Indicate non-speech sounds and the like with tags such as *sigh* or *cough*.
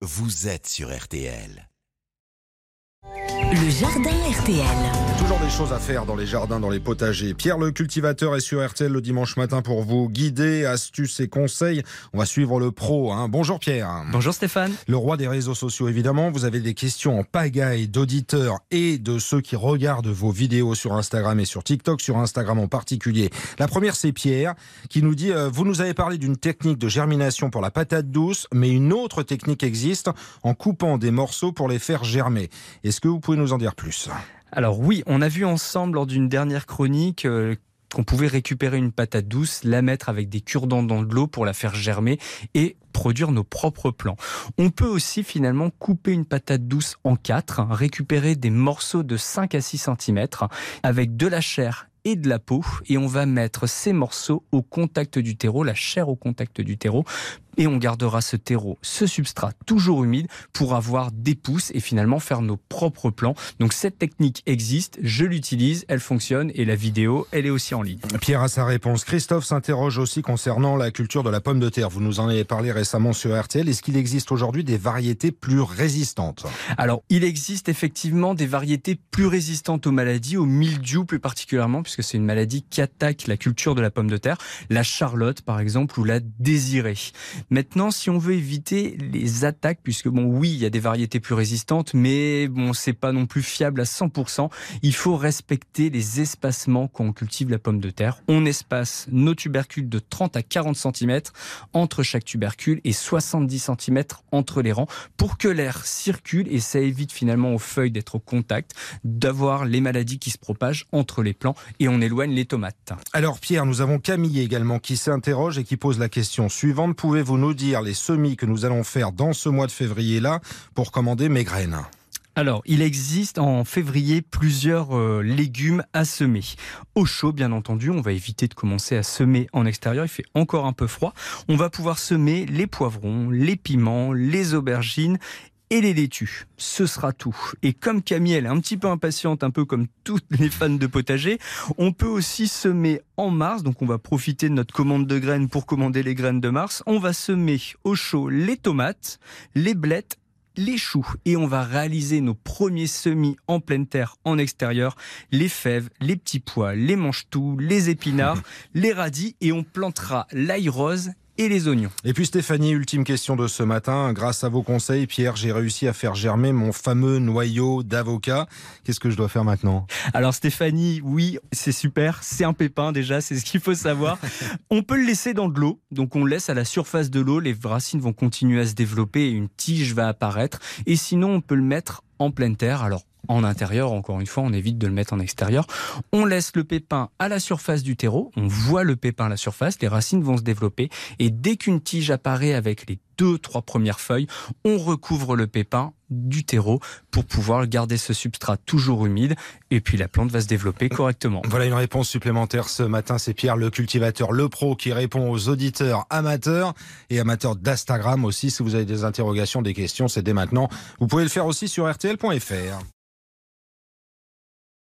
vous êtes sur RTL. Le jardin RTL. Toujours des choses à faire dans les jardins, dans les potagers. Pierre le cultivateur est sur RTL le dimanche matin pour vous guider, astuces et conseils. On va suivre le pro. Hein. Bonjour Pierre. Bonjour Stéphane. Le roi des réseaux sociaux évidemment. Vous avez des questions en pagaille d'auditeurs et de ceux qui regardent vos vidéos sur Instagram et sur TikTok, sur Instagram en particulier. La première c'est Pierre qui nous dit euh, Vous nous avez parlé d'une technique de germination pour la patate douce, mais une autre technique existe en coupant des morceaux pour les faire germer. Est-ce que vous pouvez en dire plus Alors oui, on a vu ensemble lors d'une dernière chronique euh, qu'on pouvait récupérer une patate douce, la mettre avec des cure-dents dans de l'eau pour la faire germer et produire nos propres plants. On peut aussi finalement couper une patate douce en quatre, récupérer des morceaux de 5 à 6 cm avec de la chair et de la peau et on va mettre ces morceaux au contact du terreau, la chair au contact du terreau et on gardera ce terreau, ce substrat toujours humide pour avoir des pousses et finalement faire nos propres plants. Donc cette technique existe, je l'utilise, elle fonctionne et la vidéo, elle est aussi en ligne. Pierre a sa réponse. Christophe s'interroge aussi concernant la culture de la pomme de terre. Vous nous en avez parlé récemment sur RTL. Est-ce qu'il existe aujourd'hui des variétés plus résistantes? Alors, il existe effectivement des variétés plus résistantes aux maladies, au mildiou plus particulièrement, puisque c'est une maladie qui attaque la culture de la pomme de terre. La charlotte, par exemple, ou la désirée. Maintenant, si on veut éviter les attaques, puisque bon, oui, il y a des variétés plus résistantes, mais bon, c'est pas non plus fiable à 100%. Il faut respecter les espacements quand on cultive la pomme de terre. On espace nos tubercules de 30 à 40 cm entre chaque tubercule et 70 cm entre les rangs pour que l'air circule et ça évite finalement aux feuilles d'être au contact, d'avoir les maladies qui se propagent entre les plants et on éloigne les tomates. Alors Pierre, nous avons Camille également qui s'interroge et qui pose la question suivante. Pouvez-vous nous dire les semis que nous allons faire dans ce mois de février-là pour commander mes graines? Alors, il existe en février plusieurs euh, légumes à semer. Au chaud, bien entendu, on va éviter de commencer à semer en extérieur, il fait encore un peu froid. On va pouvoir semer les poivrons, les piments, les aubergines et les laitues. Ce sera tout. Et comme Camille, elle est un petit peu impatiente, un peu comme toutes *laughs* les fans de potager, on peut aussi semer en mars. Donc on va profiter de notre commande de graines pour commander les graines de mars. On va semer au chaud les tomates, les blettes les choux et on va réaliser nos premiers semis en pleine terre en extérieur, les fèves, les petits pois, les manches-tout, les épinards, *laughs* les radis et on plantera l'ail rose et les oignons. Et puis Stéphanie, ultime question de ce matin. Grâce à vos conseils, Pierre, j'ai réussi à faire germer mon fameux noyau d'avocat. Qu'est-ce que je dois faire maintenant? Alors Stéphanie, oui, c'est super. C'est un pépin déjà, c'est ce qu'il faut savoir. *laughs* on peut le laisser dans de l'eau. Donc on laisse à la surface de l'eau. Les racines vont continuer à se développer et une tige va apparaître. Et sinon, on peut le mettre en pleine terre. Alors en intérieur, encore une fois, on évite de le mettre en extérieur. On laisse le pépin à la surface du terreau, on voit le pépin à la surface, les racines vont se développer et dès qu'une tige apparaît avec les deux, trois premières feuilles, on recouvre le pépin du terreau pour pouvoir garder ce substrat toujours humide et puis la plante va se développer correctement. Voilà une réponse supplémentaire ce matin, c'est Pierre le cultivateur, le pro qui répond aux auditeurs amateurs et amateurs d'Instagram aussi si vous avez des interrogations, des questions, c'est dès maintenant. Vous pouvez le faire aussi sur rtl.fr.